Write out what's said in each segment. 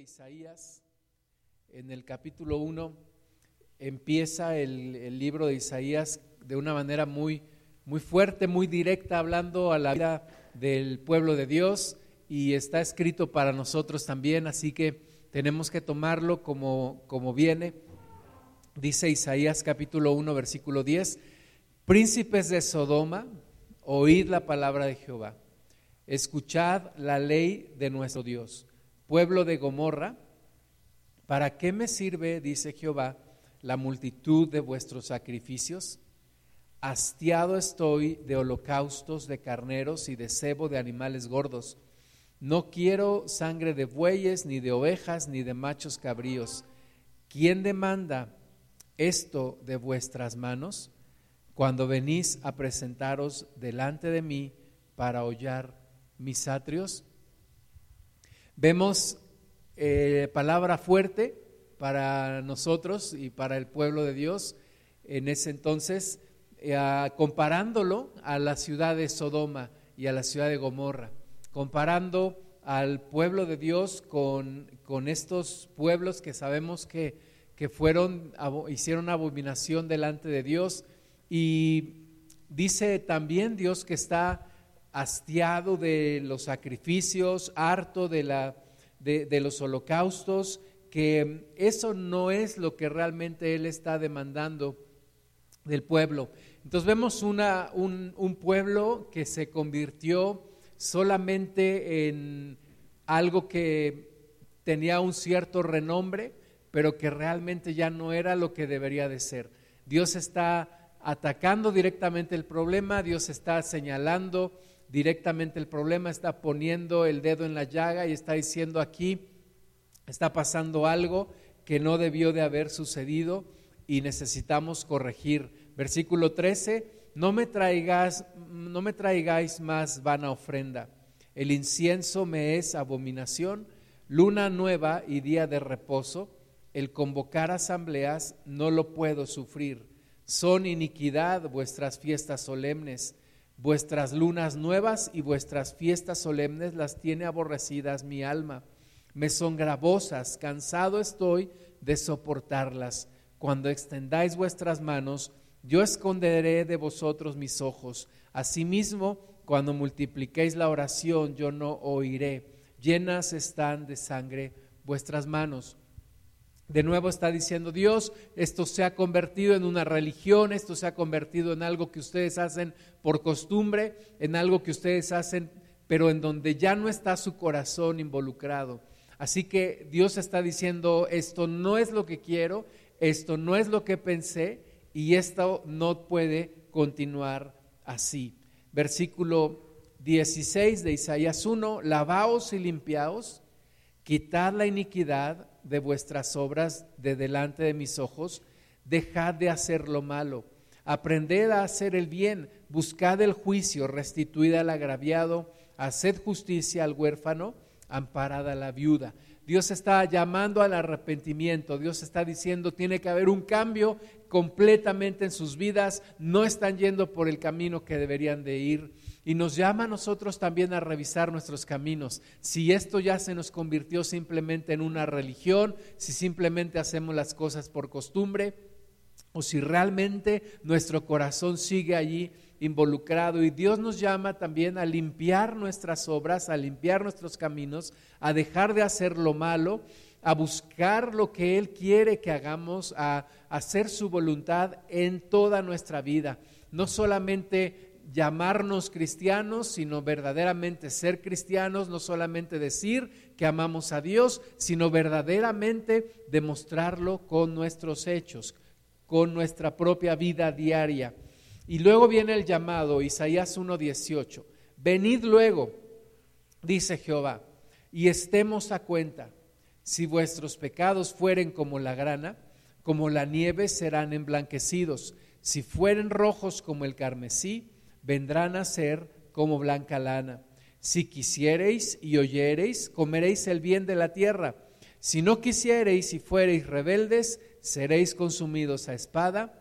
Isaías, en el capítulo 1, empieza el, el, libro de Isaías de una manera muy, muy fuerte, muy directa, hablando a la vida del pueblo de Dios y está escrito para nosotros también, así que tenemos que tomarlo como, como viene. Dice Isaías capítulo 1, versículo 10, príncipes de Sodoma, oíd la palabra de Jehová, escuchad la ley de nuestro Dios pueblo de Gomorra, ¿para qué me sirve, dice Jehová, la multitud de vuestros sacrificios? Hastiado estoy de holocaustos de carneros y de cebo de animales gordos. No quiero sangre de bueyes, ni de ovejas, ni de machos cabríos. ¿Quién demanda esto de vuestras manos cuando venís a presentaros delante de mí para hollar mis atrios? Vemos eh, palabra fuerte para nosotros y para el pueblo de Dios en ese entonces, eh, comparándolo a la ciudad de Sodoma y a la ciudad de Gomorra, comparando al pueblo de Dios con, con estos pueblos que sabemos que, que fueron, hicieron abominación delante de Dios. Y dice también Dios que está hastiado de los sacrificios, harto de, la, de, los holocaustos, que eso no es lo que realmente Él está demandando del pueblo. Entonces vemos un, un pueblo que se convirtió solamente en algo que tenía un cierto renombre, pero que realmente ya no era lo que debería de ser. Dios está atacando directamente el problema, Dios está señalando directamente el problema, está poniendo el dedo en la llaga y está diciendo aquí, está pasando algo que no debió de haber sucedido y necesitamos corregir. Versículo 13, no me traigas, no me traigáis más vana ofrenda. El incienso me es abominación, luna nueva y día de reposo. El convocar asambleas no lo puedo sufrir. Son iniquidad vuestras fiestas solemnes Vuestras lunas nuevas y vuestras fiestas solemnes las tiene aborrecidas mi alma. Me son gravosas, cansado estoy de soportarlas. Cuando extendáis vuestras manos, yo esconderé de vosotros mis ojos. Asimismo, cuando multipliquéis la oración, yo no oiré. Llenas están de sangre vuestras manos. De nuevo está diciendo Dios, esto se ha convertido en una religión, esto se ha convertido en algo que ustedes hacen por costumbre, en algo que ustedes hacen, pero en donde ya no está su corazón involucrado. Así que Dios está diciendo, esto no es lo que quiero, esto no es lo que pensé y esto no puede continuar así. Versículo 16 de Isaías 1, lavaos y limpiaos, quitad la iniquidad de vuestras obras de delante de mis ojos, dejad de hacer lo malo, aprended a hacer el bien, buscad el juicio, restituid al agraviado, haced justicia al huérfano, amparad a la viuda. Dios está llamando al arrepentimiento, Dios está diciendo, tiene que haber un cambio completamente en sus vidas, no están yendo por el camino que deberían de ir. Y nos llama a nosotros también a revisar nuestros caminos. Si esto ya se nos convirtió simplemente en una religión, si simplemente hacemos las cosas por costumbre, o si realmente nuestro corazón sigue allí involucrado. Y Dios nos llama también a limpiar nuestras obras, a limpiar nuestros caminos, a dejar de hacer lo malo, a buscar lo que Él quiere que hagamos, a hacer su voluntad en toda nuestra vida. No solamente llamarnos cristianos, sino verdaderamente ser cristianos, no solamente decir que amamos a Dios, sino verdaderamente demostrarlo con nuestros hechos, con nuestra propia vida diaria. Y luego viene el llamado, Isaías 1:18. Venid luego, dice Jehová, y estemos a cuenta. Si vuestros pecados fueren como la grana, como la nieve serán emblanquecidos. Si fueren rojos como el carmesí, vendrán a ser como blanca lana. Si quisiereis y oyereis, comeréis el bien de la tierra. Si no quisiereis y fuereis rebeldes, seréis consumidos a espada,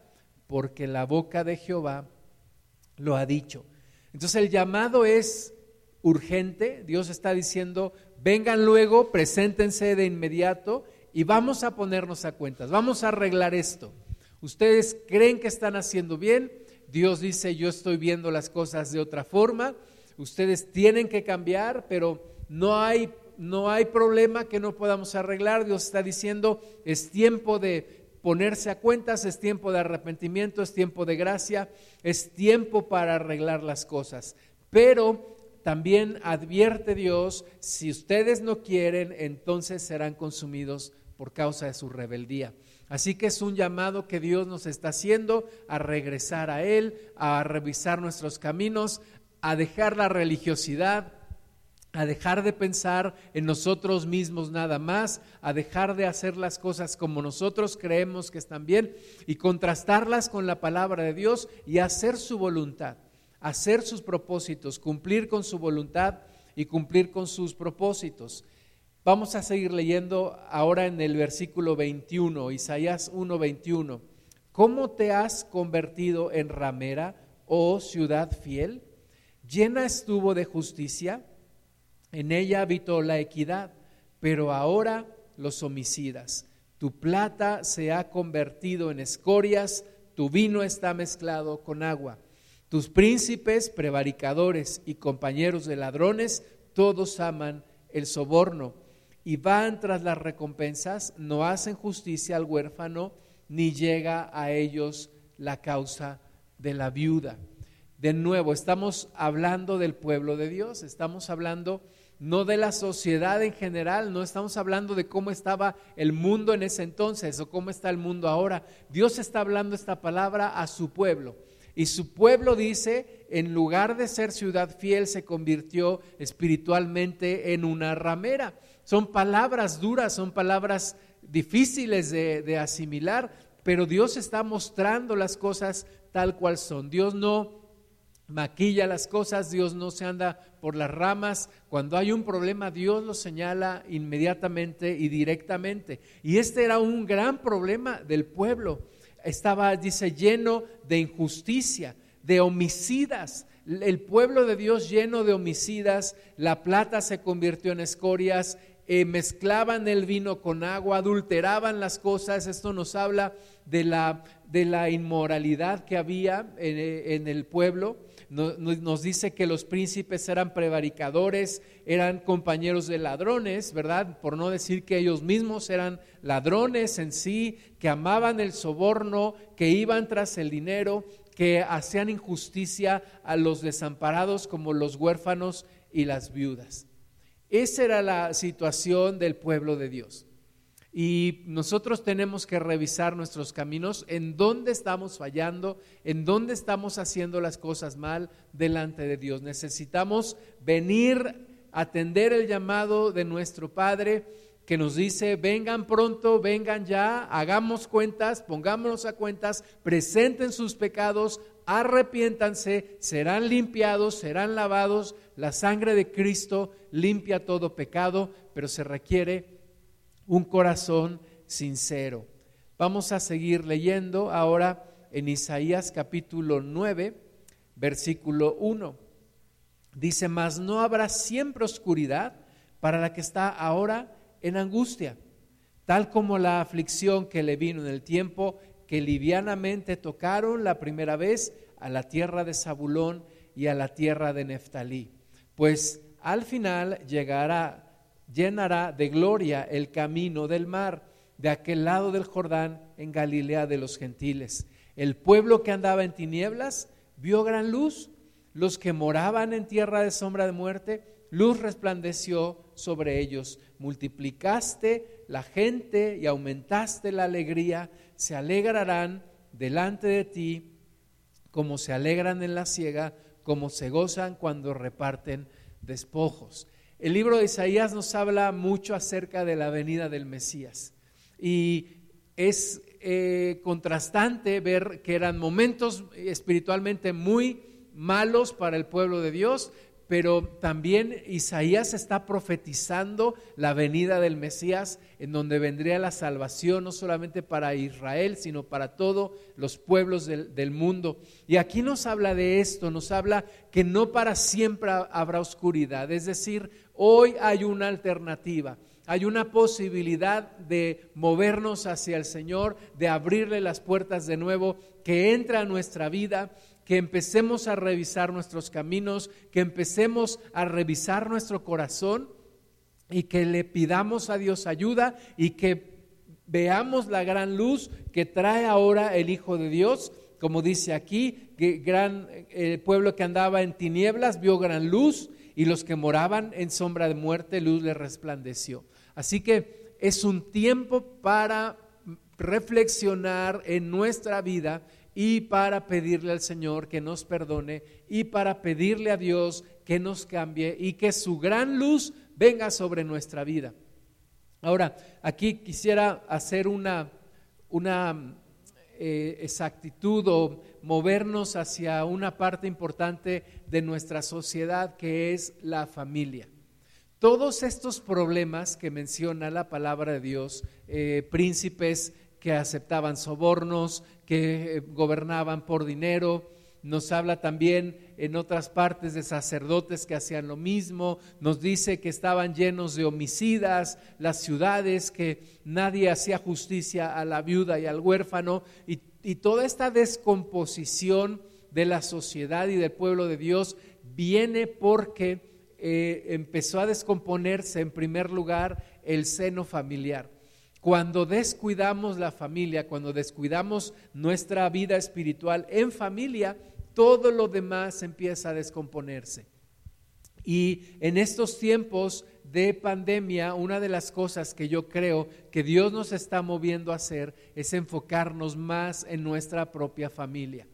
porque la boca de Jehová lo ha dicho. Entonces el llamado es urgente. Dios está diciendo, vengan luego, preséntense de inmediato y vamos a ponernos a cuentas, vamos a arreglar esto. Ustedes creen que están haciendo bien, Dios dice, yo estoy viendo las cosas de otra forma, ustedes tienen que cambiar, pero no hay, no hay problema que no podamos arreglar. Dios está diciendo, es tiempo de ponerse a cuentas, es tiempo de arrepentimiento, es tiempo de gracia, es tiempo para arreglar las cosas. Pero también advierte Dios, si ustedes no quieren, entonces serán consumidos por causa de su rebeldía. Así que es un llamado que Dios nos está haciendo a regresar a Él, a revisar nuestros caminos, a dejar la religiosidad, a dejar de pensar en nosotros mismos nada más, a dejar de hacer las cosas como nosotros creemos que están bien y contrastarlas con la palabra de Dios y hacer su voluntad, hacer sus propósitos, cumplir con su voluntad y cumplir con sus propósitos. Vamos a seguir leyendo ahora en el versículo 21, Isaías 1:21. ¿Cómo te has convertido en ramera, oh ciudad fiel? Llena estuvo de justicia, en ella habitó la equidad, pero ahora los homicidas. Tu plata se ha convertido en escorias, tu vino está mezclado con agua. Tus príncipes, prevaricadores y compañeros de ladrones, todos aman el soborno y van tras las recompensas, no hacen justicia al huérfano, ni llega a ellos la causa de la viuda. De nuevo, estamos hablando del pueblo de Dios, estamos hablando no de la sociedad en general, no estamos hablando de cómo estaba el mundo en ese entonces o cómo está el mundo ahora. Dios está hablando esta palabra a su pueblo. Y su pueblo dice, en lugar de ser ciudad fiel, se convirtió espiritualmente en una ramera. Son palabras duras, son palabras difíciles de, asimilar, pero Dios está mostrando las cosas tal cual son. Dios no maquilla las cosas, Dios no se anda por las ramas. Cuando hay un problema, Dios lo señala inmediatamente y directamente. Y este era un gran problema del pueblo. Estaba, dice, lleno de injusticia, de homicidas. El pueblo de Dios lleno de homicidas, la plata se convirtió en escorias, eh, mezclaban el vino con agua, adulteraban las cosas. Esto nos habla de la, de la inmoralidad que había en, eh, en el pueblo. Nos, dice que los príncipes eran prevaricadores, eran compañeros de ladrones, ¿verdad? Por no decir que ellos mismos eran ladrones en sí, que amaban el soborno, que iban tras el dinero, que hacían injusticia a los desamparados como los huérfanos y las viudas. Esa era la situación del pueblo de Dios. Y nosotros tenemos que revisar nuestros caminos, en dónde estamos fallando, en dónde estamos haciendo las cosas mal delante de Dios. Necesitamos venir atender el llamado de nuestro Padre que nos dice, vengan pronto, vengan ya, hagamos cuentas, pongámonos a cuentas, presenten sus pecados, arrepiéntanse, serán limpiados, serán lavados, la sangre de Cristo limpia todo pecado, pero se requiere un corazón sincero. Vamos a seguir leyendo ahora en Isaías capítulo 9, versículo 1. Dice, mas no habrá siempre oscuridad para la que está ahora en angustia, tal como la aflicción que le vino en el tiempo que livianamente tocaron la primera vez a la tierra de Zabulón y a la tierra de Neftalí. Pues al final llegará, llenará de gloria el camino del mar, de aquel lado del Jordán, en Galilea de los gentiles. El pueblo que andaba en tinieblas vio gran luz. Los que moraban en tierra de sombra de muerte, luz resplandeció sobre ellos. Multiplicaste la gente y aumentaste la alegría se alegrarán delante de ti, como se alegran en la ciega, como se gozan cuando reparten despojos. El libro de Isaías nos habla mucho acerca de la venida del Mesías. Y es eh, contrastante ver que eran momentos espiritualmente muy malos para el pueblo de Dios, pero también Isaías está profetizando la venida del Mesías, en donde vendría la salvación no solamente para Israel, sino para todos los pueblos del, mundo. Y aquí nos habla de esto, nos habla que no para siempre habrá oscuridad, es decir, hoy hay una alternativa. Hay una posibilidad de movernos hacia el Señor, de abrirle las puertas de nuevo, que entra a nuestra vida que empecemos a revisar nuestros caminos, que empecemos a revisar nuestro corazón y que le pidamos a Dios ayuda y que veamos la gran luz que trae ahora el Hijo de Dios, como dice aquí, que gran el pueblo que andaba en tinieblas vio gran luz y los que moraban en sombra de muerte luz le resplandeció. Así que es un tiempo para reflexionar en nuestra vida y para pedirle al Señor que nos perdone y para pedirle a Dios que nos cambie y que su gran luz venga sobre nuestra vida. Ahora, aquí quisiera hacer una, una eh, exactitud o movernos hacia una parte importante de nuestra sociedad que es la familia. Todos estos problemas que menciona la palabra de Dios, eh, príncipes que aceptaban sobornos, que eh, gobernaban por dinero. Nos habla también en otras partes de sacerdotes que hacían lo mismo. Nos dice que estaban llenos de homicidas, las ciudades, que nadie hacía justicia a la viuda y al huérfano. Y, toda esta descomposición de la sociedad y del pueblo de Dios viene porque eh, empezó a descomponerse en primer lugar el seno familiar. Cuando descuidamos la familia, cuando descuidamos nuestra vida espiritual en familia, todo lo demás empieza a descomponerse. Y en estos tiempos de pandemia, una de las cosas que yo creo que Dios nos está moviendo a hacer es enfocarnos más en nuestra propia familia.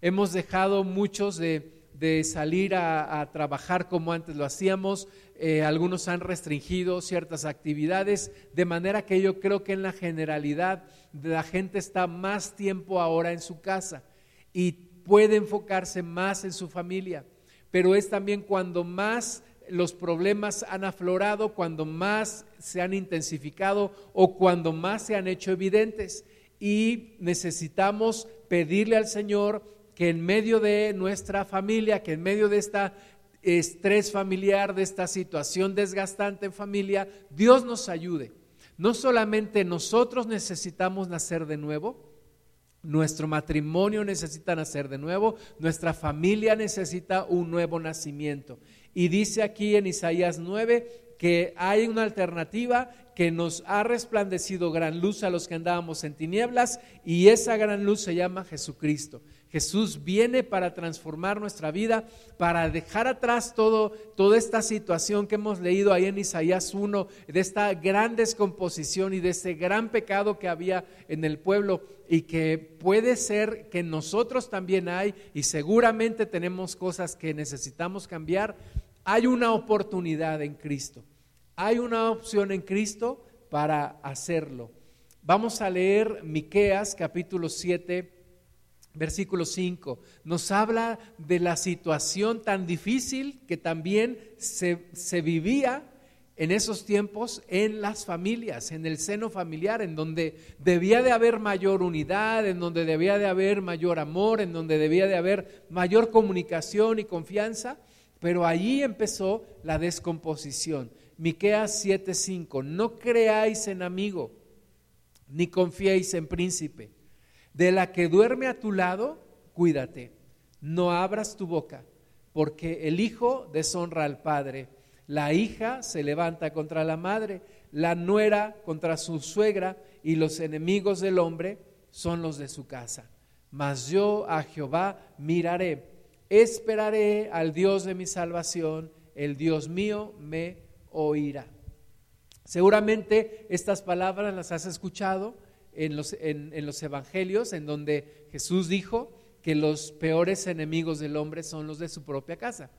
Hemos dejado muchos de, salir a trabajar como antes lo hacíamos, eh, algunos han restringido ciertas actividades, de manera que yo creo que en la generalidad la gente está más tiempo ahora en su casa y puede enfocarse más en su familia. Pero es también cuando más los problemas han aflorado, cuando más se han intensificado o cuando más se han hecho evidentes. Y necesitamos pedirle al Señor que en medio de nuestra familia, que en medio de esta estrés familiar, de esta situación desgastante en familia, Dios nos ayude. No solamente nosotros necesitamos nacer de nuevo, nuestro matrimonio necesita nacer de nuevo, nuestra familia necesita un nuevo nacimiento. Y dice aquí en Isaías 9 que hay una alternativa que nos ha resplandecido gran luz a los que andábamos en tinieblas y esa gran luz se llama Jesucristo. Jesús viene para transformar nuestra vida, para dejar atrás todo, toda esta situación que hemos leído ahí en Isaías 1, de esta gran descomposición y de ese gran pecado que había en el pueblo y que puede ser que nosotros también hay y seguramente tenemos cosas que necesitamos cambiar. Hay una oportunidad en Cristo, hay una opción en Cristo para hacerlo. Vamos a leer Miqueas capítulo 7 Versículo 5 nos habla de la situación tan difícil que también se, se, vivía en esos tiempos en las familias, en el seno familiar, en donde debía de haber mayor unidad, en donde debía de haber mayor amor, en donde debía de haber mayor comunicación y confianza, pero allí empezó la descomposición. Miqueas 7:5, no creáis en amigo, ni confiéis en príncipe de la que duerme a tu lado, cuídate. No abras tu boca, porque el hijo deshonra al padre, la hija se levanta contra la madre, la nuera contra su suegra, y los enemigos del hombre son los de su casa. Mas yo a Jehová miraré, esperaré al Dios de mi salvación, el Dios mío me oirá. Seguramente estas palabras las has escuchado en los, en, los evangelios en donde Jesús dijo que los peores enemigos del hombre son los de su propia casa.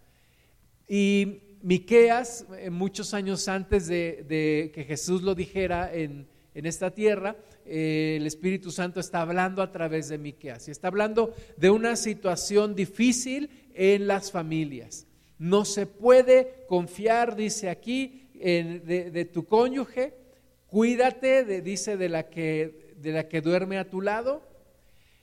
Y Miqueas, eh, muchos años antes de, que Jesús lo dijera en, esta tierra, eh, el Espíritu Santo está hablando a través de Miqueas y está hablando de una situación difícil en las familias. No se puede confiar, dice aquí, de, tu cónyuge. Cuídate, dice, de la, que, de la que duerme a tu lado.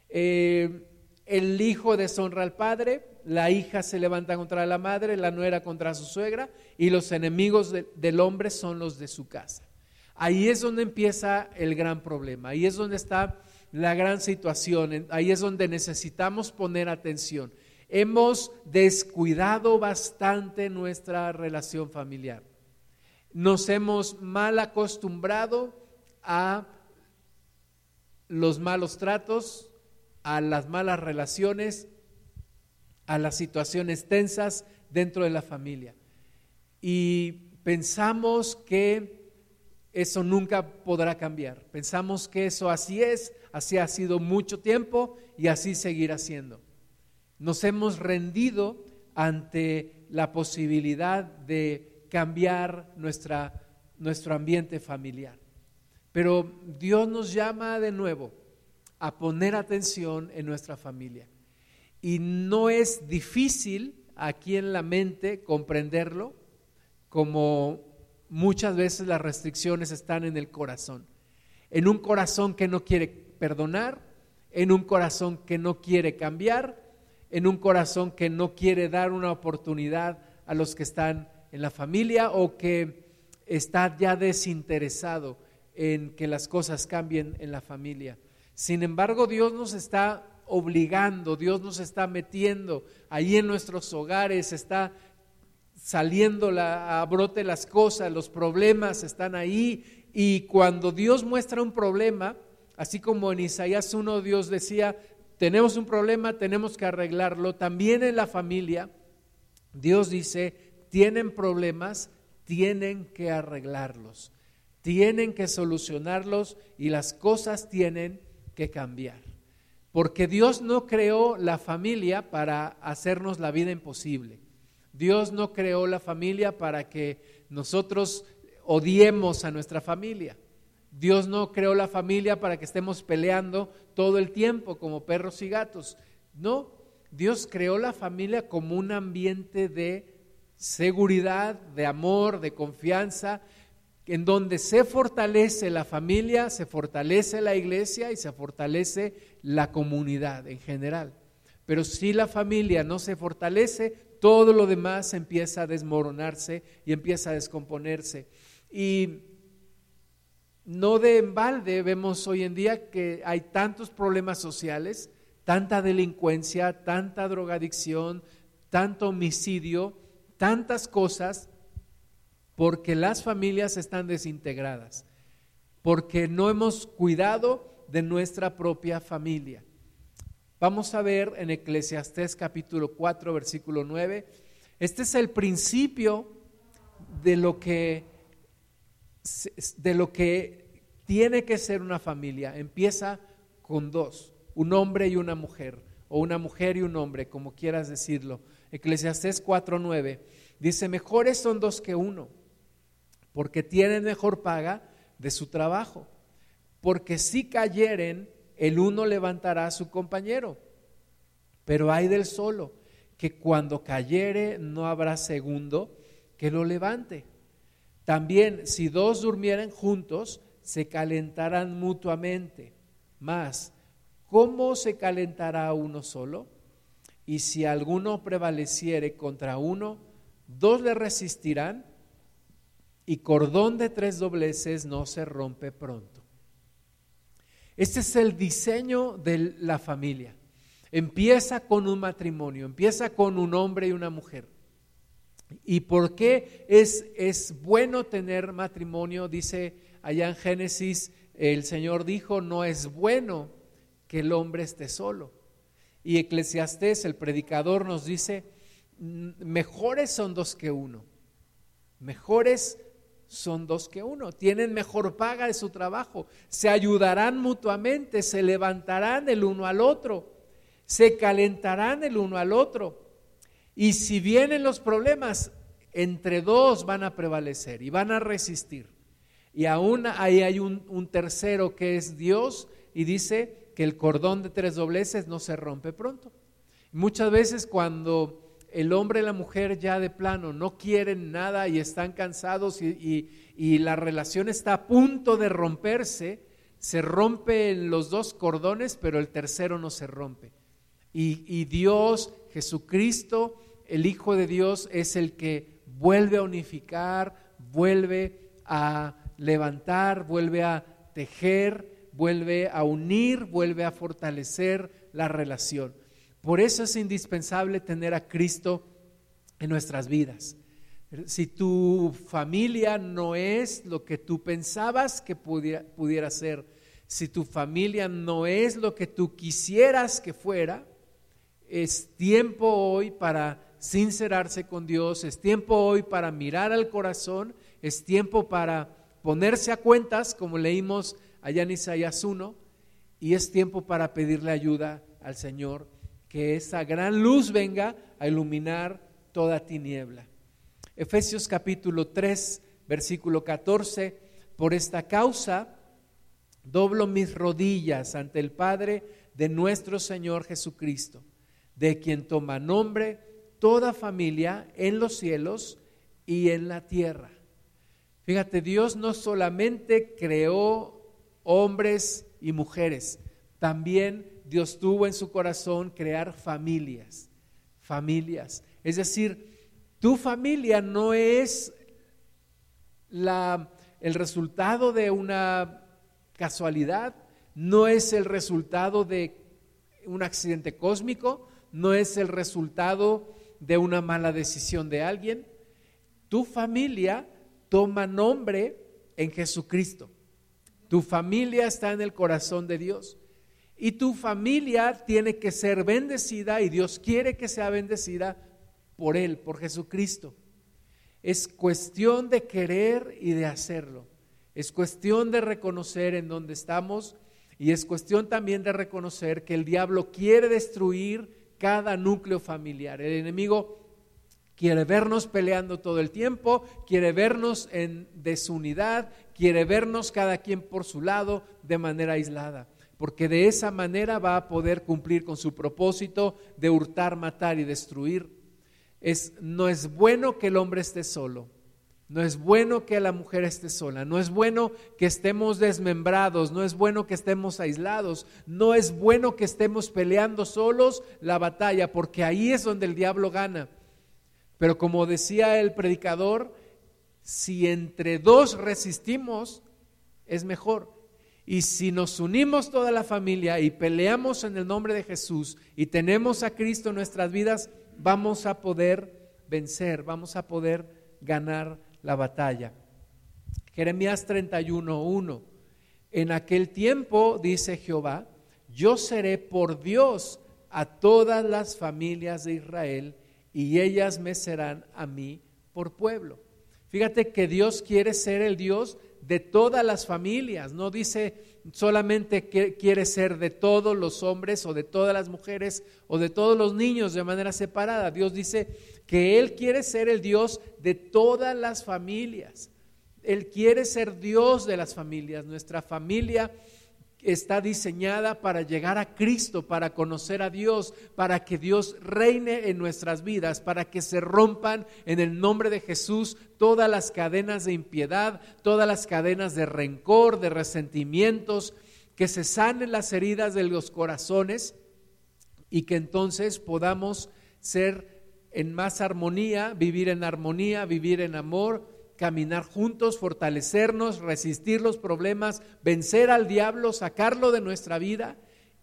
Eh, el hijo deshonra al padre, la hija se levanta contra la madre, la nuera contra su suegra y los enemigos del hombre son los de su casa. Ahí es donde empieza el gran problema, ahí es donde está la gran situación, ahí es donde necesitamos poner atención. Hemos descuidado bastante nuestra relación familiar. Nos hemos mal acostumbrado a los malos tratos, a las malas relaciones, a las situaciones tensas dentro de la familia. Y pensamos que eso nunca podrá cambiar. Pensamos que eso así es, así ha sido mucho tiempo y así seguirá siendo. Nos hemos rendido ante la posibilidad de cambiar nuestra, nuestro ambiente familiar. Pero Dios nos llama de nuevo a poner atención en nuestra familia. Y no es difícil aquí en la mente comprenderlo, como muchas veces las restricciones están en el corazón. En un corazón que no quiere perdonar, en un corazón que no quiere cambiar, en un corazón que no quiere dar una oportunidad a los que están en la familia o que está ya desinteresado en que las cosas cambien en la familia. Sin embargo, Dios nos está obligando, Dios nos está metiendo ahí en nuestros hogares, está saliendo a brote las cosas, los problemas están ahí. Y cuando Dios muestra un problema, así como en Isaías 1 Dios decía, tenemos un problema, tenemos que arreglarlo, también en la familia, Dios dice, tienen problemas, tienen que arreglarlos, tienen que solucionarlos y las cosas tienen que cambiar. Porque Dios no creó la familia para hacernos la vida imposible. Dios no creó la familia para que nosotros odiemos a nuestra familia. Dios no creó la familia para que estemos peleando todo el tiempo como perros y gatos. No, Dios creó la familia como un ambiente de seguridad, de amor, de confianza, en donde se fortalece la familia, se fortalece la iglesia y se fortalece la comunidad en general. Pero si la familia no se fortalece, todo lo demás empieza a desmoronarse y empieza a descomponerse. Y no de embalde vemos hoy en día que hay tantos problemas sociales, tanta delincuencia, tanta drogadicción, tanto homicidio, tantas cosas porque las familias están desintegradas, porque no hemos cuidado de nuestra propia familia. Vamos a ver en Eclesiastés capítulo 4, versículo 9. Este es el principio de lo que, de lo que tiene que ser una familia. Empieza con dos, un hombre y una mujer, o una mujer y un hombre, como quieras decirlo. Eclesiastés 4:9 dice, mejores son dos que uno porque tienen mejor paga de su trabajo. Porque si cayeren, el uno levantará a su compañero. Pero hay del solo, que cuando cayere no habrá segundo que lo levante. También si dos durmieren juntos, se calentarán mutuamente. Mas, ¿cómo se calentará uno solo? Y si alguno prevaleciere contra uno, dos le resistirán y cordón de tres dobleces no se rompe pronto. Este es el diseño de la familia. Empieza con un matrimonio, empieza con un hombre y una mujer. ¿Y por qué es, es bueno tener matrimonio? Dice allá en Génesis, el Señor dijo, no es bueno que el hombre esté solo. Y Eclesiastés, el predicador, nos dice, mejores son dos que uno. Mejores son dos que uno, tienen mejor paga de su trabajo, se ayudarán mutuamente, se levantarán el uno al otro, se calentarán el uno al otro. Y si vienen los problemas, entre dos van a prevalecer y van a resistir. Y aún ahí hay un, un tercero que es Dios y dice que el cordón de tres dobleces no se rompe pronto. Muchas veces cuando el hombre y la mujer ya de plano no quieren nada y están cansados y, y la relación está a punto de romperse, se rompen los dos cordones, pero el tercero no se rompe. Y, y, Dios, Jesucristo, el Hijo de Dios, es el que vuelve a unificar, vuelve a levantar, vuelve a tejer, vuelve a unir, vuelve a fortalecer la relación. Por eso es indispensable tener a Cristo en nuestras vidas. Si tu familia no es lo que tú pensabas que pudiera, pudiera ser, si tu familia no es lo que tú quisieras que fuera, es tiempo hoy para sincerarse con Dios, es tiempo hoy para mirar al corazón, es tiempo para ponerse a cuentas, como leímos allá en Isaías 1, y es tiempo para pedirle ayuda al Señor que esa gran luz venga a iluminar toda tiniebla. Efesios capítulo 3, versículo 14, por esta causa doblo mis rodillas ante el Padre de nuestro Señor Jesucristo, de quien toma nombre toda familia en los cielos y en la tierra. Fíjate, Dios no solamente creó hombres y mujeres, también Dios tuvo en su corazón crear familias, familias. Es decir, tu familia no es la, el resultado de una casualidad, no es el resultado de un accidente cósmico, no es el resultado de una mala decisión de alguien. Tu familia toma nombre en Jesucristo. Tu familia está en el corazón de Dios. Y tu familia tiene que ser bendecida y Dios quiere que sea bendecida por Él, por Jesucristo. Es cuestión de querer y de hacerlo. Es cuestión de reconocer en dónde estamos y es cuestión también de reconocer que el diablo quiere destruir cada núcleo familiar. El enemigo quiere vernos peleando todo el tiempo, quiere vernos en desunidad, quiere vernos cada quien por su lado de manera aislada porque de esa manera va a poder cumplir con su propósito de hurtar, matar y destruir. Es, no es bueno que el hombre esté solo, no es bueno que la mujer esté sola, no es bueno que estemos desmembrados, no es bueno que estemos aislados, no es bueno que estemos peleando solos la batalla, porque ahí es donde el diablo gana. Pero como decía el predicador, si entre dos resistimos, es mejor. Y si nos unimos toda la familia y peleamos en el nombre de Jesús y tenemos a Cristo en nuestras vidas, vamos a poder vencer, vamos a poder ganar la batalla. Jeremías 31, En aquel tiempo, dice Jehová, yo seré por Dios a todas las familias de Israel y ellas me serán a mí por pueblo. Fíjate que Dios quiere ser el Dios de todas las familias, no dice solamente que quiere ser de todos los hombres o de todas las mujeres o de todos los niños de manera separada. Dios dice que Él quiere ser el Dios de todas las familias. Él quiere ser Dios de las familias. Nuestra familia está diseñada para llegar a Cristo, para conocer a Dios, para que Dios reine en nuestras vidas, para que se rompan en el nombre de Jesús todas las cadenas de impiedad, todas las cadenas de rencor, de resentimientos, que se sanen las heridas de los corazones y que entonces podamos ser en más armonía, vivir en armonía, vivir en amor, caminar juntos, fortalecernos, resistir los problemas, vencer al diablo, sacarlo de nuestra vida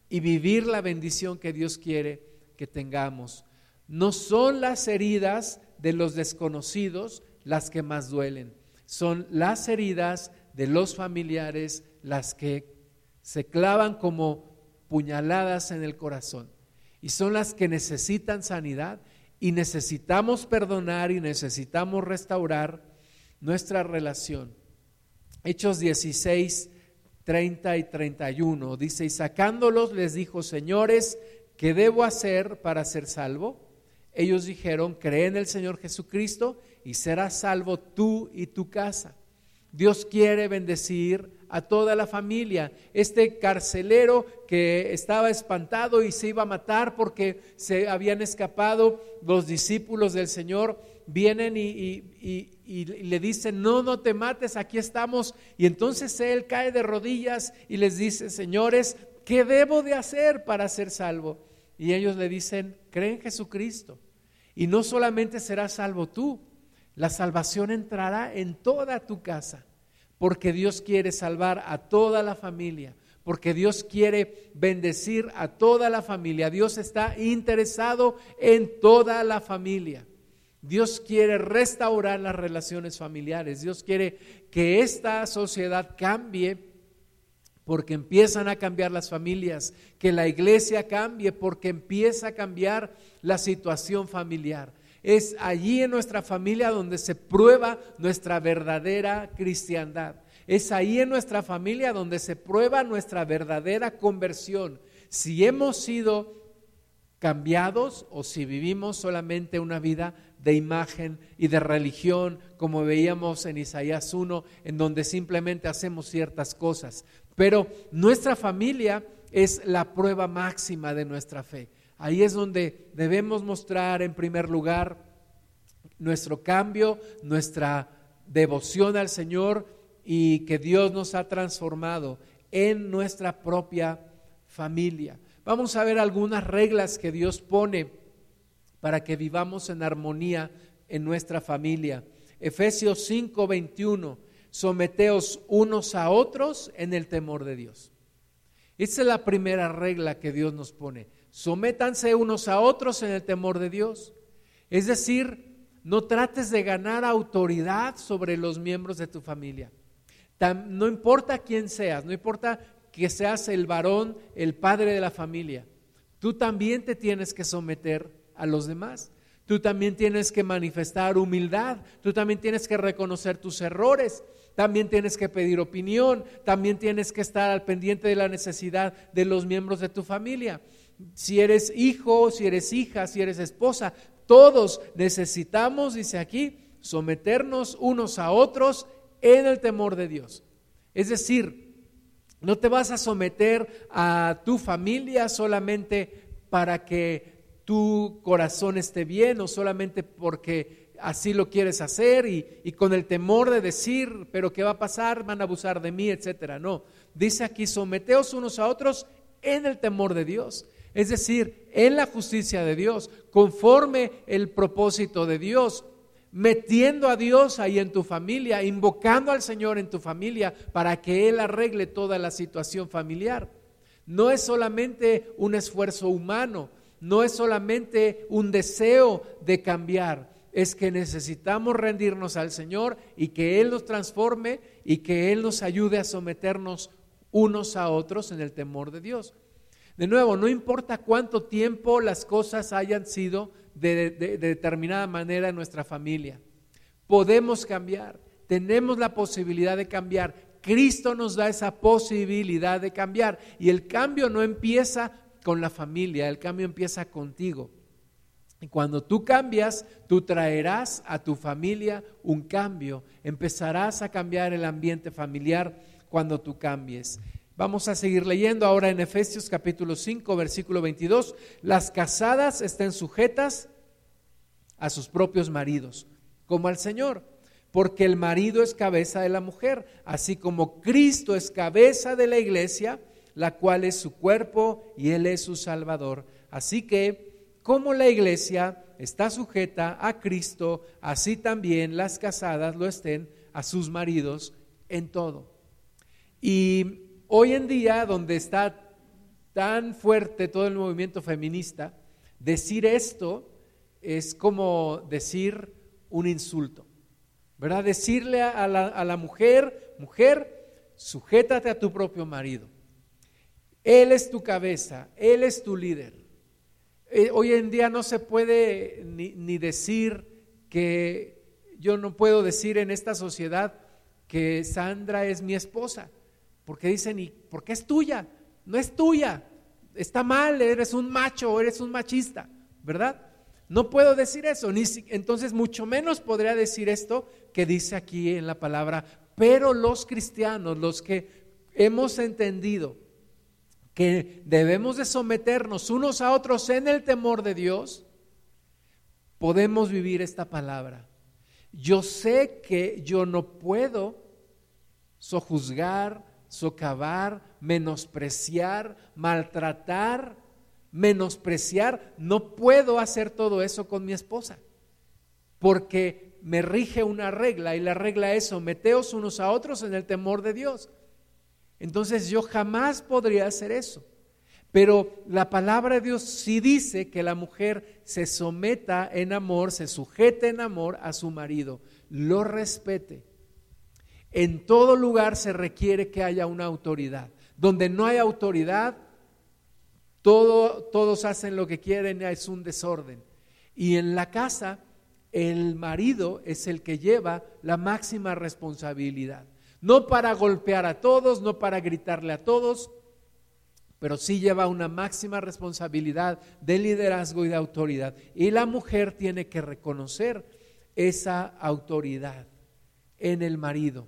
y vivir la bendición que Dios quiere que tengamos. No son las heridas de los desconocidos las que más duelen, son las heridas de los familiares las que se clavan como puñaladas en el corazón y son las que necesitan sanidad y necesitamos perdonar y necesitamos restaurar nuestra relación. Hechos 16, 30 y 31 dice, y sacándolos les dijo, señores, ¿qué debo hacer para ser salvo? Ellos dijeron, cree en el Señor Jesucristo y serás salvo tú y tu casa. Dios quiere bendecir a toda la familia. Este carcelero que estaba espantado y se iba a matar porque se habían escapado los discípulos del Señor, vienen y, le dicen, no, no te mates, aquí estamos. Y entonces él cae de rodillas y les dice, señores, ¿qué debo de hacer para ser salvo? Y ellos le dicen, cree en Jesucristo. Y no solamente serás salvo tú, la salvación entrará en toda tu casa, porque Dios quiere salvar a toda la familia, porque Dios quiere bendecir a toda la familia. Dios está interesado en toda la familia. Dios quiere restaurar las relaciones familiares. Dios quiere que esta sociedad cambie porque empiezan a cambiar las familias, que la iglesia cambie porque empieza a cambiar la situación familiar. Es allí en nuestra familia donde se prueba nuestra verdadera cristiandad. Es ahí en nuestra familia donde se prueba nuestra verdadera conversión. Si hemos sido cambiados o si vivimos solamente una vida de imagen y de religión, como veíamos en Isaías 1, en donde simplemente hacemos ciertas cosas. Pero nuestra familia es la prueba máxima de nuestra fe. Ahí es donde debemos mostrar en primer lugar nuestro cambio, nuestra devoción al Señor y que Dios nos ha transformado en nuestra propia familia. Vamos a ver algunas reglas que Dios pone para que vivamos en armonía en nuestra familia. Efesios 5:21, someteos unos a otros en el temor de Dios. Esa es la primera regla que Dios nos pone. Sométanse unos a otros en el temor de Dios. Es decir, no trates de ganar autoridad sobre los miembros de tu familia. no importa quién seas, no importa que seas el varón, el padre de la familia. Tú también te tienes que someter a los demás. Tú también tienes que manifestar humildad. Tú también tienes que reconocer tus errores. También tienes que pedir opinión. También tienes que estar al pendiente de la necesidad de los miembros de tu familia si eres hijo, si eres hija, si eres esposa, todos necesitamos, dice aquí, someternos unos a otros en el temor de Dios. Es decir, no te vas a someter a tu familia solamente para que tu corazón esté bien o solamente porque así lo quieres hacer y, con el temor de decir, pero ¿qué va a pasar? Van a abusar de mí, etcétera. No, dice aquí, someteos unos a otros en el temor de Dios es decir, en la justicia de Dios, conforme el propósito de Dios, metiendo a Dios ahí en tu familia, invocando al Señor en tu familia para que Él arregle toda la situación familiar. No es solamente un esfuerzo humano, no es solamente un deseo de cambiar, es que necesitamos rendirnos al Señor y que Él nos transforme y que Él nos ayude a someternos unos a otros en el temor de Dios. De nuevo, no importa cuánto tiempo las cosas hayan sido de, determinada manera en nuestra familia, podemos cambiar, tenemos la posibilidad de cambiar. Cristo nos da esa posibilidad de cambiar y el cambio no empieza con la familia, el cambio empieza contigo. Y cuando tú cambias, tú traerás a tu familia un cambio, empezarás a cambiar el ambiente familiar cuando tú cambies. Vamos a seguir leyendo ahora en Efesios capítulo 5, versículo 22. Las casadas estén sujetas a sus propios maridos, como al Señor, porque el marido es cabeza de la mujer, así como Cristo es cabeza de la iglesia, la cual es su cuerpo y Él es su Salvador. Así que, como la iglesia está sujeta a Cristo, así también las casadas lo estén a sus maridos en todo. Y Hoy en día, donde está tan fuerte todo el movimiento feminista, decir esto es como decir un insulto, ¿verdad? Decirle a la, mujer, mujer, sujétate a tu propio marido. Él es tu cabeza, Él es tu líder. Eh, hoy en día no se puede ni, ni, decir que yo no puedo decir en esta sociedad que Sandra es mi esposa. Porque dicen, ¿y por qué es tuya? No es tuya. Está mal, eres un macho, eres un machista, ¿verdad? No puedo decir eso, ni entonces mucho menos podría decir esto que dice aquí en la palabra, pero los cristianos, los que hemos entendido que debemos de someternos unos a otros en el temor de Dios, podemos vivir esta palabra. Yo sé que yo no puedo sojuzgar, socavar, menospreciar, maltratar, menospreciar, no puedo hacer todo eso con mi esposa, porque me rige una regla y la regla es someteos unos a otros en el temor de Dios. Entonces yo jamás podría hacer eso. Pero la palabra de Dios sí dice que la mujer se someta en amor, se sujete en amor a su marido, lo respete. En todo lugar se requiere que haya una autoridad. Donde no hay autoridad, todo, todos hacen lo que quieren, es un desorden. Y en la casa, el marido es el que lleva la máxima responsabilidad. No para golpear a todos, no para gritarle a todos, pero sí lleva una máxima responsabilidad de liderazgo y de autoridad. Y la mujer tiene que reconocer esa autoridad en el marido.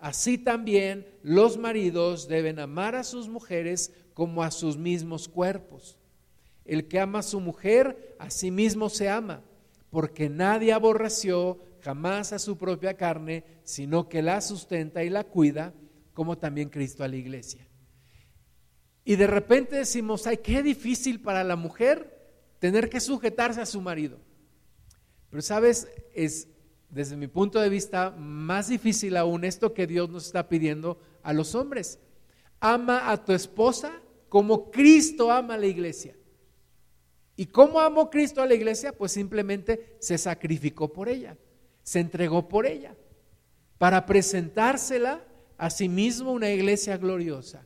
Así también los maridos deben amar a sus mujeres como a sus mismos cuerpos. El que ama a su mujer, a sí mismo se ama, porque nadie aborreció jamás a su propia carne, sino que la sustenta y la cuida, como también Cristo a la iglesia. Y de repente decimos, ay, qué difícil para la mujer tener que sujetarse a su marido. Pero sabes, es desde mi punto de vista más difícil aún esto que Dios nos está pidiendo a los hombres. Ama a tu esposa como Cristo ama a la iglesia. ¿Y cómo amó Cristo a la iglesia? Pues simplemente se sacrificó por ella, se entregó por ella, para presentársela a sí mismo una iglesia gloriosa.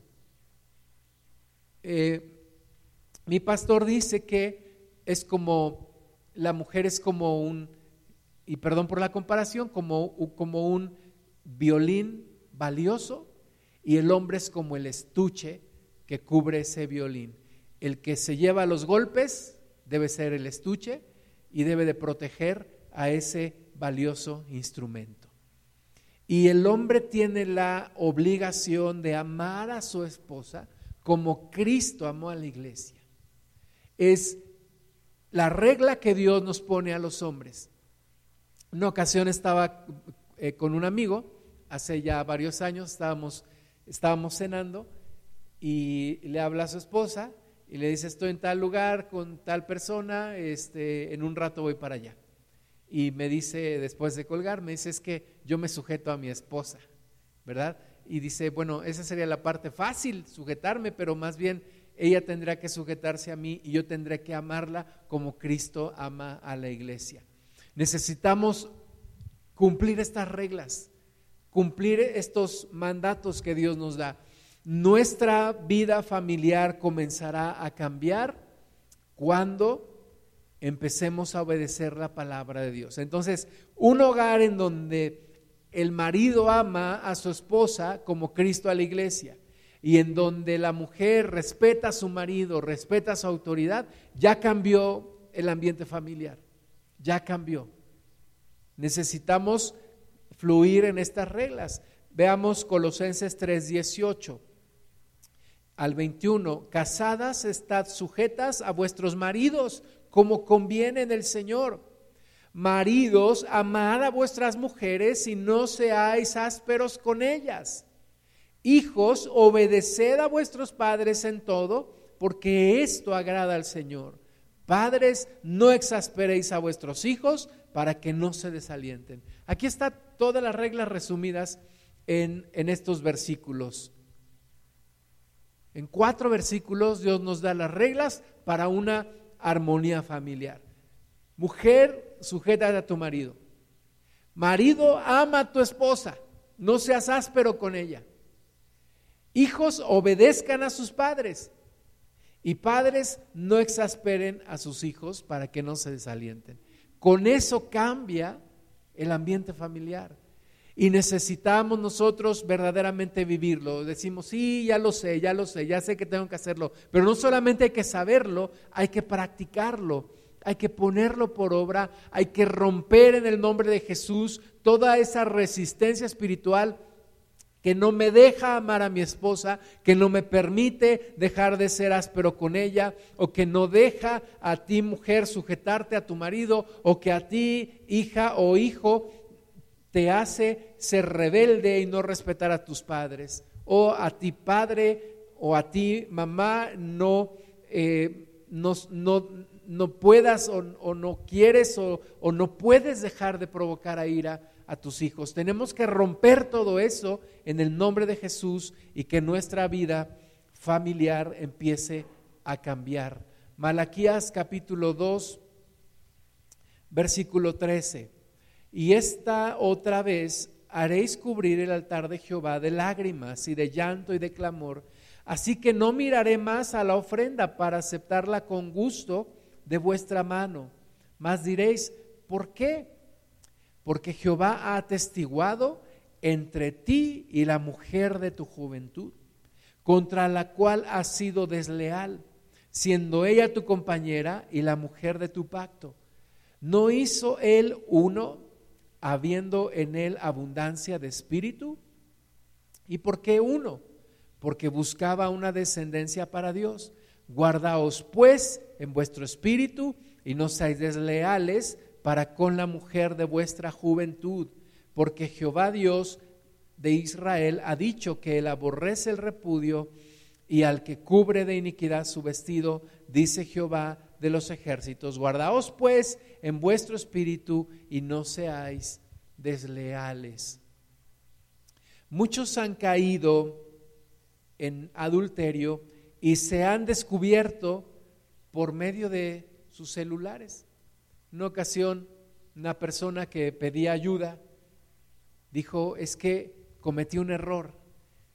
Eh, mi pastor dice que es como, la mujer es como un, y perdón por la comparación, como, como un violín valioso y el hombre es como el estuche que cubre ese violín. El que se lleva los golpes debe ser el estuche y debe de proteger a ese valioso instrumento. Y el hombre tiene la obligación de amar a su esposa como Cristo amó a la iglesia. Es la regla que Dios nos pone a los hombres. Una ocasión estaba eh, con un amigo, hace ya varios años, estábamos, estábamos cenando y le habla a su esposa y le dice, estoy en tal lugar con tal persona, este, en un rato voy para allá. Y me dice, después de colgar, me dice, es que yo me sujeto a mi esposa, ¿verdad? Y dice, bueno, esa sería la parte fácil, sujetarme, pero más bien ella tendrá que sujetarse a mí y yo tendré que amarla como Cristo ama a la iglesia. Necesitamos cumplir estas reglas, cumplir estos mandatos que Dios nos da nuestra vida familiar comenzará a cambiar cuando empecemos a obedecer la palabra de Dios. Entonces, un hogar en donde el marido ama a su esposa como Cristo a la iglesia y en donde la mujer respeta a su marido, respeta a su autoridad, ya cambió el ambiente familiar, ya cambió. Necesitamos fluir en estas reglas. Veamos Colosenses 3:18 al 21, casadas estad sujetas a vuestros maridos como conviene en el Señor. Maridos, amad a vuestras mujeres y no seáis ásperos con ellas. Hijos, obedeced a vuestros padres en todo, porque esto agrada al Señor. Padres, no exasperéis a vuestros hijos para que no se desalienten. Aquí está todas las reglas resumidas en, en estos versículos. En cuatro versículos Dios nos da las reglas para una armonía familiar. Mujer, sujeta a tu marido. Marido, ama a tu esposa. No seas áspero con ella. Hijos, obedezcan a sus padres. Y padres, no exasperen a sus hijos para que no se desalienten. Con eso cambia el ambiente familiar. Y necesitamos nosotros verdaderamente vivirlo. Decimos, sí, ya lo sé, ya lo sé, ya sé que tengo que hacerlo. Pero no solamente hay que saberlo, hay que practicarlo, hay que ponerlo por obra, hay que romper en el nombre de Jesús toda esa resistencia espiritual que no me deja amar a mi esposa, que no me permite dejar de ser áspero con ella, o que no deja a ti mujer sujetarte a tu marido, o que a ti hija o hijo te hace ser rebelde y no respetar a tus padres, o a ti padre o a ti mamá no, eh, no, no, puedas o, no quieres o no puedes dejar de provocar a ira a tus hijos. Tenemos que romper todo eso en el nombre de Jesús y que nuestra vida familiar empiece a cambiar. Malaquías capítulo 2, versículo 13. Y esta otra vez haréis cubrir el altar de Jehová de lágrimas y de llanto y de clamor. Así que no miraré más a la ofrenda para aceptarla con gusto de vuestra mano. Mas diréis, ¿por qué? Porque Jehová ha atestiguado entre ti y la mujer de tu juventud, contra la cual has sido desleal, siendo ella tu compañera y la mujer de tu pacto. ¿No hizo él uno habiendo en él abundancia de espíritu. ¿Y por qué uno? Porque buscaba una descendencia para Dios. Guardaos pues en vuestro espíritu y no seáis desleales para con la mujer de vuestra juventud, porque Jehová Dios de Israel ha dicho que él aborrece el repudio y al que cubre de iniquidad su vestido, dice Jehová de los ejércitos. Guardaos pues en vuestro espíritu y no seáis desleales. Muchos han caído en adulterio y se han descubierto por medio de sus celulares. Una ocasión, una persona que pedía ayuda dijo, es que cometí un error.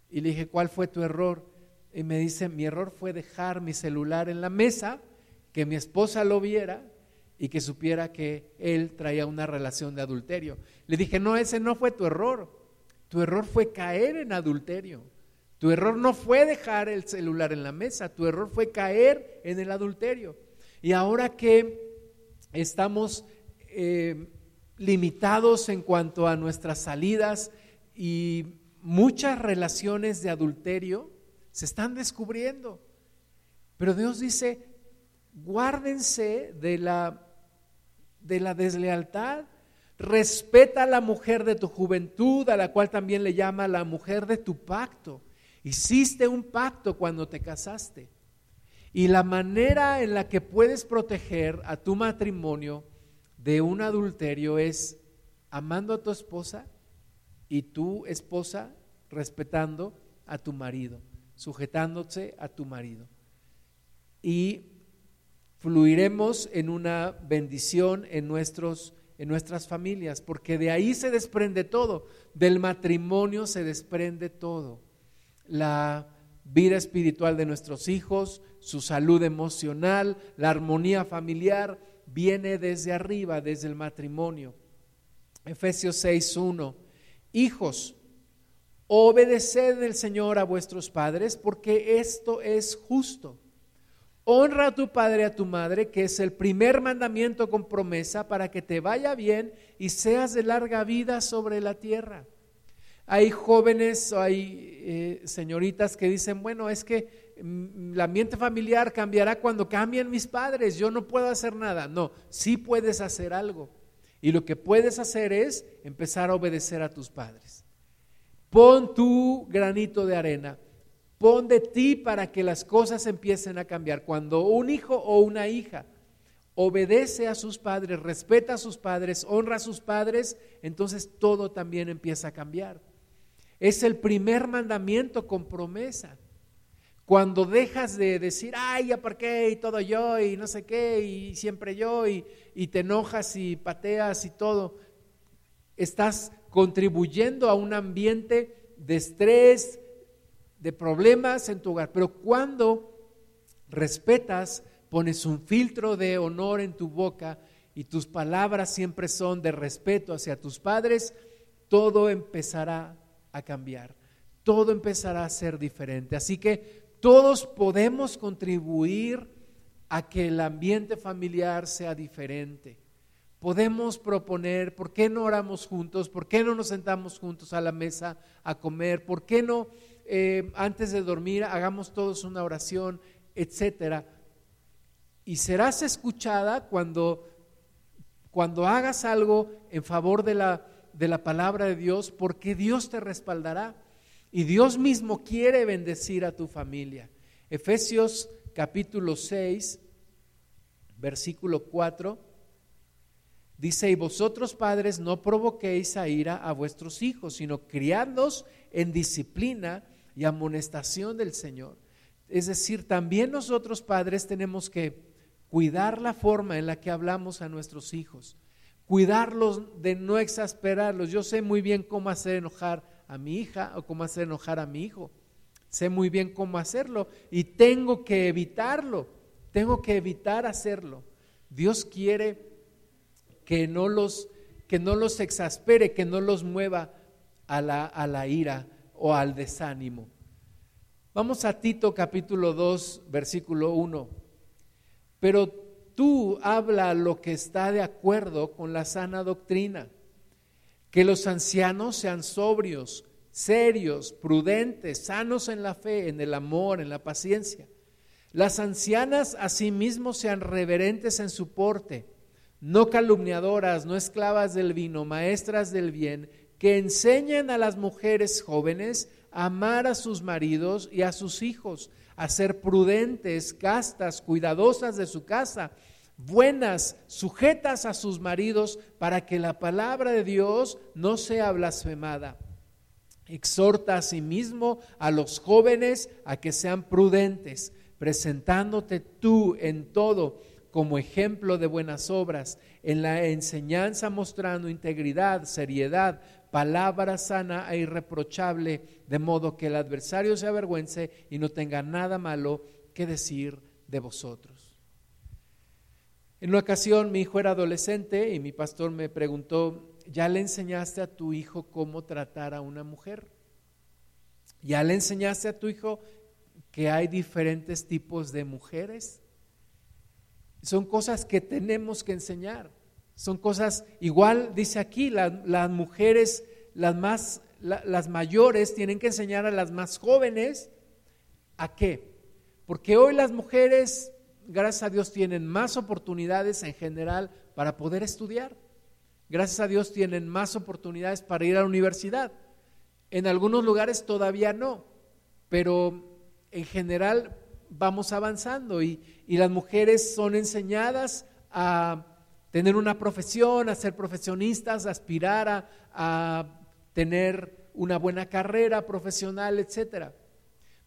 Y le dije, ¿cuál fue tu error? Y me dice, mi error fue dejar mi celular en la mesa, que mi esposa lo viera y que supiera que él traía una relación de adulterio. Le dije, no, ese no fue tu error. Tu error fue caer en adulterio. Tu error no fue dejar el celular en la mesa, tu error fue caer en el adulterio. Y ahora que estamos eh, limitados en cuanto a nuestras salidas y muchas relaciones de adulterio se están descubriendo. Pero Dios dice, guárdense de la, de la deslealtad, respeta a la mujer de tu juventud, a la cual también le llama la mujer de tu pacto. Hiciste un pacto cuando te casaste. Y la manera en la que puedes proteger a tu matrimonio de un adulterio es amando a tu esposa y tu esposa respetando a tu marido, sujetándose a tu marido. Y fluiremos en una bendición en, nuestros, en nuestras familias, porque de ahí se desprende todo, del matrimonio se desprende todo. La vida espiritual de nuestros hijos, su salud emocional, la armonía familiar, viene desde arriba, desde el matrimonio. Efesios 6.1, hijos, obedeced el Señor a vuestros padres, porque esto es justo. Honra a tu padre y a tu madre, que es el primer mandamiento con promesa para que te vaya bien y seas de larga vida sobre la tierra. Hay jóvenes o hay eh, señoritas que dicen, bueno, es que mm, el ambiente familiar cambiará cuando cambien mis padres, yo no puedo hacer nada. No, sí puedes hacer algo. Y lo que puedes hacer es empezar a obedecer a tus padres. Pon tu granito de arena, pon de ti para que las cosas empiecen a cambiar. Cuando un hijo o una hija obedece a sus padres, respeta a sus padres, honra a sus padres, entonces todo también empieza a cambiar. Es el primer mandamiento con promesa. Cuando dejas de decir, ay, ya por qué, y todo yo, y no sé qué, y siempre yo, y, y te enojas y pateas y todo, estás contribuyendo a un ambiente de estrés, de problemas en tu hogar, pero cuando respetas, pones un filtro de honor en tu boca y tus palabras siempre son de respeto hacia tus padres, todo empezará a cambiar, todo empezará a ser diferente. Así que todos podemos contribuir a que el ambiente familiar sea diferente. Podemos proponer, ¿por qué no oramos juntos? ¿Por qué no nos sentamos juntos a la mesa a comer? ¿Por qué no eh, antes de dormir hagamos todos una oración, etcétera? Y serás escuchada cuando, cuando hagas algo en favor de la, de la palabra de Dios, porque Dios te respaldará. Y Dios mismo quiere bendecir a tu familia. Efesios capítulo 6, versículo 4, dice, y vosotros padres no provoquéis a ira a vuestros hijos, sino criadlos en disciplina y amonestación del Señor. Es decir, también nosotros padres tenemos que cuidar la forma en la que hablamos a nuestros hijos, cuidarlos de no exasperarlos. Yo sé muy bien cómo hacer enojar a mi hija o cómo hacer enojar a mi hijo. Sé muy bien cómo hacerlo y tengo que evitarlo. Tengo que evitar hacerlo. Dios quiere que no los, que no los exaspere, que no los mueva a la, a la ira o al desánimo. Vamos a Tito capítulo 2, versículo 1. Pero tú habla lo que está de acuerdo con la sana doctrina que los ancianos sean sobrios, serios, prudentes, sanos en la fe, en el amor, en la paciencia. Las ancianas asimismo sean reverentes en su porte, no calumniadoras, no esclavas del vino, maestras del bien, que enseñen a las mujeres jóvenes a amar a sus maridos y a sus hijos, a ser prudentes, castas, cuidadosas de su casa buenas, sujetas a sus maridos, para que la palabra de Dios no sea blasfemada. Exhorta a sí mismo a los jóvenes a que sean prudentes, presentándote tú en todo como ejemplo de buenas obras, en la enseñanza mostrando integridad, seriedad, palabra sana e irreprochable, de modo que el adversario se avergüence y no tenga nada malo que decir de vosotros. En una ocasión mi hijo era adolescente y mi pastor me preguntó, ¿ya le enseñaste a tu hijo cómo tratar a una mujer? ¿Ya le enseñaste a tu hijo que hay diferentes tipos de mujeres? Son cosas que tenemos que enseñar. Son cosas, igual dice aquí, las mujeres, las más, las mayores tienen que enseñar a las más jóvenes a qué. Porque hoy las mujeres gracias a Dios, tienen más oportunidades en general para poder estudiar. Gracias a Dios tienen más oportunidades para ir a la universidad. En algunos lugares todavía no, pero en general vamos avanzando y, las mujeres son enseñadas a tener una profesión, a ser profesionistas, a aspirar a, a tener una buena carrera profesional, etcétera.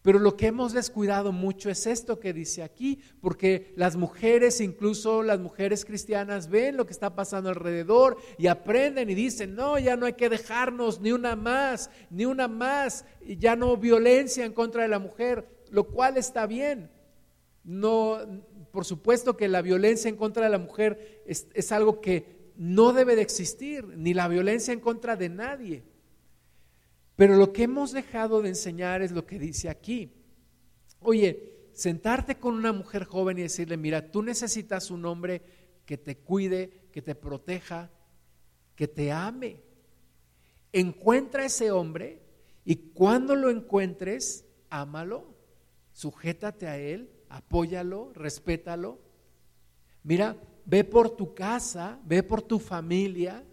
Pero lo que hemos descuidado mucho es esto que dice aquí, porque las mujeres, incluso las mujeres cristianas, ven lo que está pasando alrededor y aprenden y dicen, no, ya no hay que dejarnos ni una más, ni una más, y ya no violencia en contra de la mujer, lo cual está bien. No, por supuesto que la violencia en contra de la mujer es, es algo que no debe de existir, ni la violencia en contra de nadie. Pero lo que hemos dejado de enseñar es lo que dice aquí. Oye, sentarte con una mujer joven y decirle, mira, tú necesitas un hombre que te cuide, que te proteja, que te ame. Encuentra ese hombre y cuando lo encuentres, ámalo, sujétate a él, apóyalo, respétalo. Mira, ve por tu casa, ve por tu familia,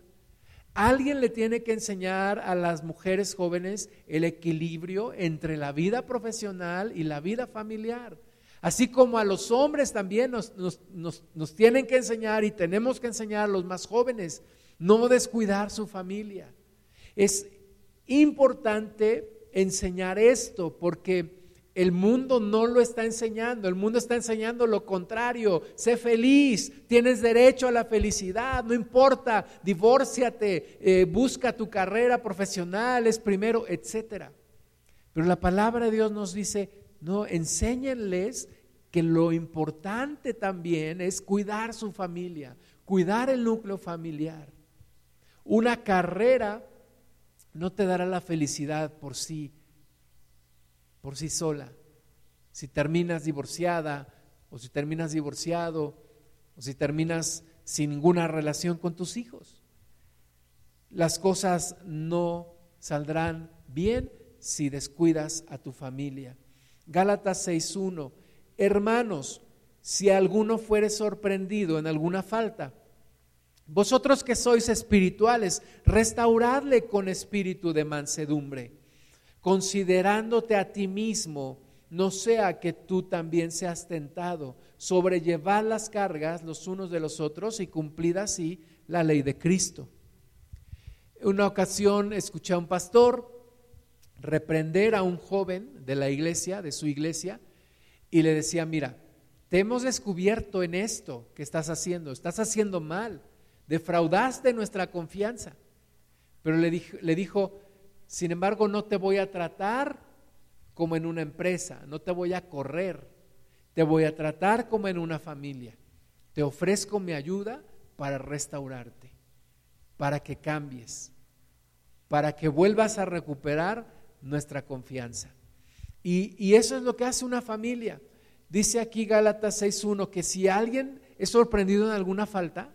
Alguien le tiene que enseñar a las mujeres jóvenes el equilibrio entre la vida profesional y la vida familiar. Así como a los hombres también nos, nos, tienen que enseñar y tenemos que enseñar a los más jóvenes no descuidar su familia. Es importante enseñar esto porque el mundo no lo está enseñando, el mundo está enseñando lo contrario. Sé feliz, tienes derecho a la felicidad, no importa, divórciate, eh, busca tu carrera profesional, es primero, etcétera. Pero la palabra de Dios nos dice, no, enséñenles que lo importante también es cuidar su familia, cuidar el núcleo familiar. Una carrera no te dará la felicidad por sí, por sí sola. Si terminas divorciada o si terminas divorciado o si terminas sin ninguna relación con tus hijos. Las cosas no saldrán bien si descuidas a tu familia. Gálatas 6.1. Hermanos, si alguno fuere sorprendido en alguna falta, vosotros que sois espirituales, restauradle con espíritu de mansedumbre, considerándote a ti mismo, no sea que tú también seas tentado, sobrellevad las cargas los unos de los otros y cumplid así la ley de Cristo. Una ocasión escuché a un pastor reprender a un joven de la iglesia, de su iglesia, y le decía, mira, te hemos descubierto en esto que estás haciendo, estás haciendo mal, defraudaste nuestra confianza. Pero le dijo, le dijo, sin embargo, no te voy a tratar como en una empresa, no te voy a correr, te voy a tratar como en una familia. Te ofrezco mi ayuda para restaurarte, para que cambies, para que vuelvas a recuperar nuestra confianza. Y, eso es lo que hace una familia. Dice aquí Gálatas 6.1 que si alguien es sorprendido en alguna falta,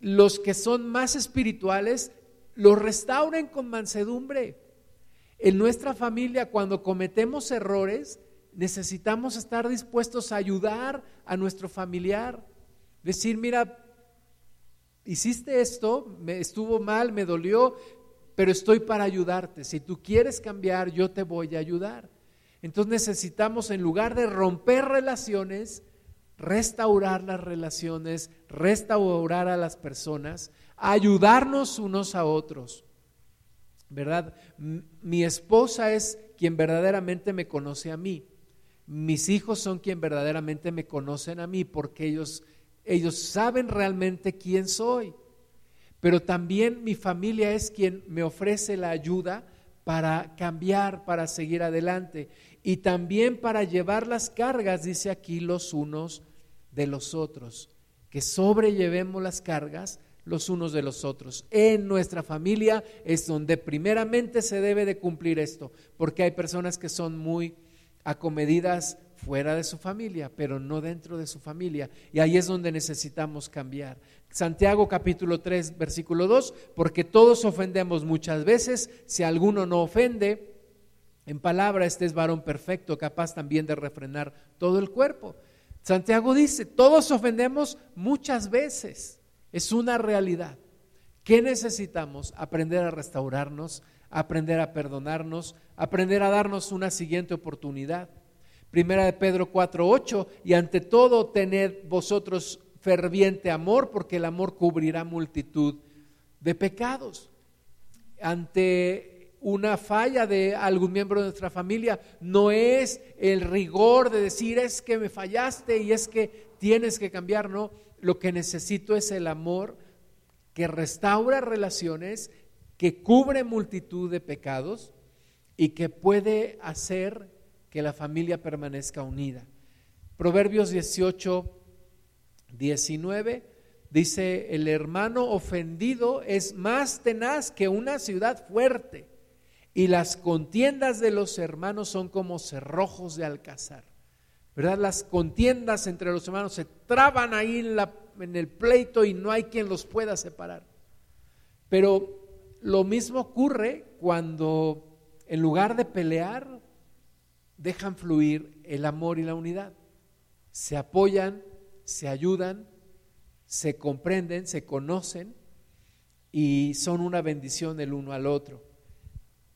los que son más espirituales lo restauren con mansedumbre. En nuestra familia, cuando cometemos errores, necesitamos estar dispuestos a ayudar a nuestro familiar. Decir, mira, hiciste esto, me estuvo mal, me dolió, pero estoy para ayudarte. Si tú quieres cambiar, yo te voy a ayudar. Entonces necesitamos, en lugar de romper relaciones, restaurar las relaciones, restaurar a las personas, ayudarnos unos a otros. ¿Verdad? Mi esposa es quien verdaderamente me conoce a mí. Mis hijos son quien verdaderamente me conocen a mí porque ellos ellos saben realmente quién soy pero también mi familia es quien me ofrece la ayuda para cambiar, para seguir adelante y también para llevar las cargas, dice aquí, los unos de los otros, que sobrellevemos las cargas los unos de los otros. En nuestra familia es donde primeramente se debe de cumplir esto, porque hay personas que son muy acomedidas fuera de su familia, pero no dentro de su familia. Y ahí es donde necesitamos cambiar. Santiago capítulo 3, versículo 2, porque todos ofendemos muchas veces, si alguno no ofende, en palabra este es varón perfecto, capaz también de refrenar todo el cuerpo. Santiago dice, todos ofendemos muchas veces, es una realidad. ¿Qué necesitamos? Aprender a restaurarnos, aprender a perdonarnos, aprender a darnos una siguiente oportunidad. Primera de Pedro 4:8, y ante todo tened vosotros ferviente amor, porque el amor cubrirá multitud de pecados. Ante una falla de algún miembro de nuestra familia, no es el rigor de decir es que me fallaste y es que tienes que cambiar, no. Lo que necesito es el amor que restaura relaciones, que cubre multitud de pecados y que puede hacer que la familia permanezca unida. Proverbios 18, 19 dice, el hermano ofendido es más tenaz que una ciudad fuerte y las contiendas de los hermanos son como cerrojos de alcázar. ¿Verdad? Las contiendas entre los hermanos se traban ahí en, en el pleito y no hay quien los pueda separar. Pero lo mismo ocurre cuando en lugar de pelear, dejan fluir el amor y la unidad. Se apoyan, se ayudan, se comprenden, se conocen y son una bendición el uno al otro.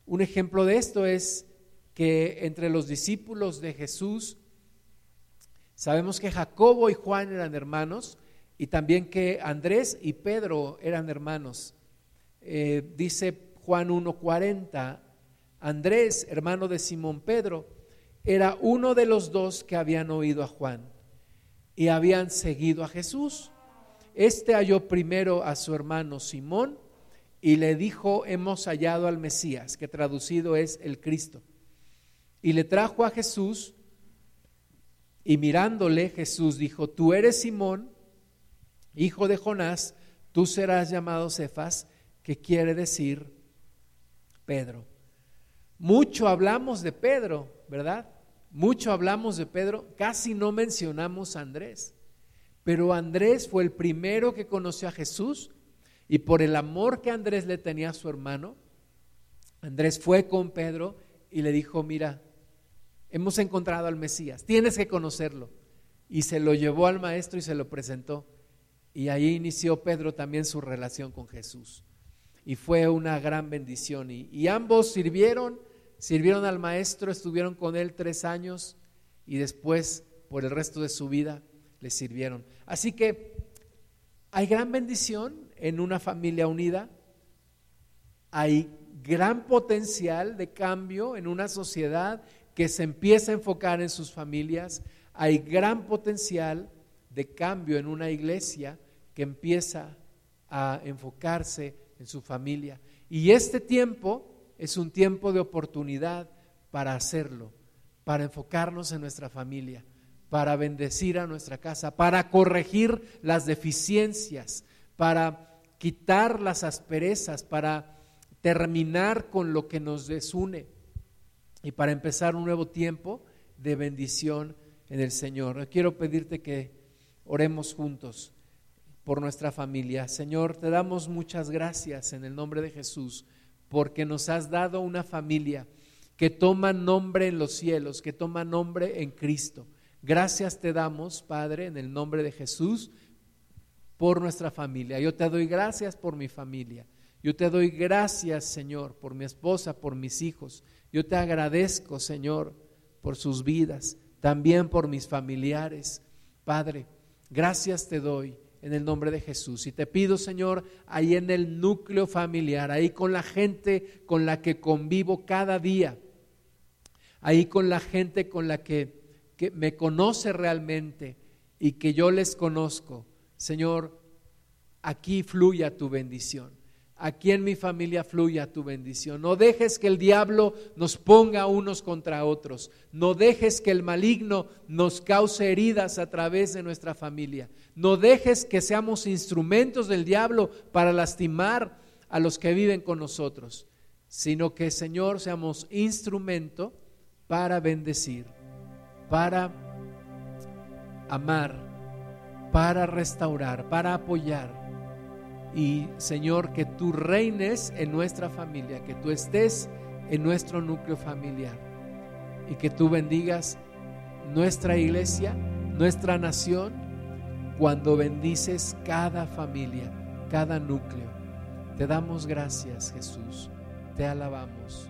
Un ejemplo de esto es que entre los discípulos de Jesús, sabemos que Jacobo y Juan eran hermanos y también que Andrés y Pedro eran hermanos. Eh, dice Juan 1.40, Andrés, hermano de Simón Pedro, era uno de los dos que habían oído a Juan y habían seguido a Jesús. Este halló primero a su hermano Simón y le dijo, hemos hallado al Mesías, que traducido es el Cristo. Y le trajo a Jesús y mirándole Jesús dijo, tú eres Simón, hijo de Jonás, tú serás llamado Cefas, que quiere decir Pedro. Mucho hablamos de Pedro, ¿verdad? Mucho hablamos de Pedro, casi no mencionamos a Andrés. Pero Andrés fue el primero que conoció a Jesús y por el amor que Andrés le tenía a su hermano, Andrés fue con Pedro y le dijo, mira, hemos encontrado al Mesías, tienes que conocerlo. Y se lo llevó al maestro y se lo presentó. Y ahí inició Pedro también su relación con Jesús. Y fue una gran bendición. Y, y ambos sirvieron, sirvieron al maestro, estuvieron con él tres años y después, por el resto de su vida, le sirvieron. Así que hay gran bendición en una familia unida, hay gran potencial de cambio en una sociedad que se empieza a enfocar en sus familias, hay gran potencial de cambio en una iglesia que empieza a enfocarse en su familia. Y este tiempo es un tiempo de oportunidad para hacerlo, para enfocarnos en nuestra familia, para bendecir a nuestra casa, para corregir las deficiencias, para quitar las asperezas, para terminar con lo que nos desune y para empezar un nuevo tiempo de bendición en el Señor. Quiero pedirte que oremos juntos por nuestra familia. Señor, te damos muchas gracias en el nombre de Jesús porque nos has dado una familia que toma nombre en los cielos, que toma nombre en Cristo. Gracias te damos, Padre, en el nombre de Jesús por nuestra familia. Yo te doy gracias por mi familia. Yo te doy gracias, Señor, por mi esposa, por mis hijos. Yo te agradezco, Señor, por sus vidas, también por mis familiares. Padre, gracias te doy en el nombre de Jesús. Y te pido, Señor, ahí en el núcleo familiar, ahí con la gente con la que convivo cada día, ahí con la gente con la que, que me conoce realmente y que yo les conozco. Señor, aquí fluya tu bendición. Aquí en mi familia fluya tu bendición. No dejes que el diablo nos ponga unos contra otros. No dejes que el maligno nos cause heridas a través de nuestra familia. No dejes que seamos instrumentos del diablo para lastimar a los que viven con nosotros, sino que, Señor, seamos instrumento para bendecir, para amar para restaurar, para apoyar. Y Señor, que tú reines en nuestra familia, que tú estés en nuestro núcleo familiar y que tú bendigas nuestra iglesia, nuestra nación, cuando bendices cada familia, cada núcleo. Te damos gracias, Jesús. Te alabamos.